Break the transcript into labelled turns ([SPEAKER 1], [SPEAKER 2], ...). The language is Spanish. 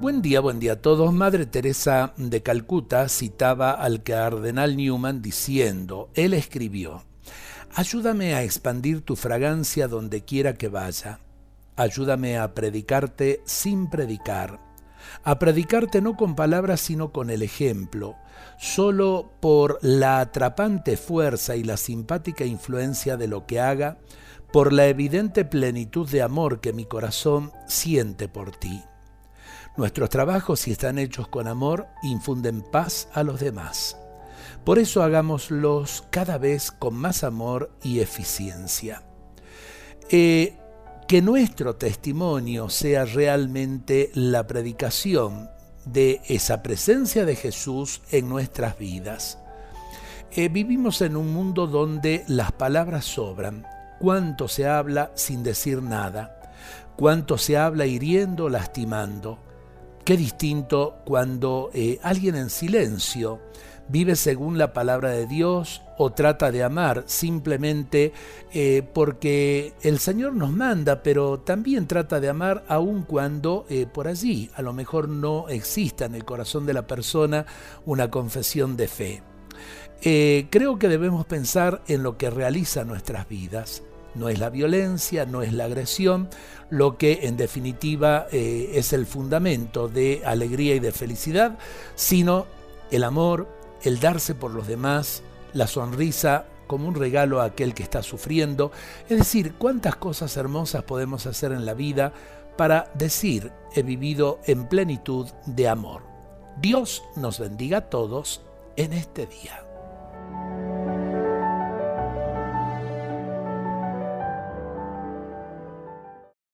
[SPEAKER 1] Buen día, buen día a todos. Madre Teresa de Calcuta citaba al cardenal Newman diciendo, él escribió, Ayúdame a expandir tu fragancia donde quiera que vaya. Ayúdame a predicarte sin predicar. A predicarte no con palabras sino con el ejemplo, solo por la atrapante fuerza y la simpática influencia de lo que haga, por la evidente plenitud de amor que mi corazón siente por ti. Nuestros trabajos, si están hechos con amor, infunden paz a los demás. Por eso hagámoslos cada vez con más amor y eficiencia. Eh, que nuestro testimonio sea realmente la predicación de esa presencia de Jesús en nuestras vidas. Eh, vivimos en un mundo donde las palabras sobran. Cuánto se habla sin decir nada. Cuánto se habla hiriendo, lastimando. Qué distinto cuando eh, alguien en silencio vive según la palabra de Dios o trata de amar simplemente eh, porque el Señor nos manda, pero también trata de amar aun cuando eh, por allí a lo mejor no exista en el corazón de la persona una confesión de fe. creo que debemos pensar en lo que realiza nuestras vidas no es la violencia, no es la agresión, lo que en definitiva eh, es el fundamento de alegría y de felicidad, sino el amor, el darse por los demás, la sonrisa como un regalo a aquel que está sufriendo. Es decir, cuántas cosas hermosas podemos hacer en la vida para decir he vivido en plenitud de amor. Dios nos bendiga a todos en este día.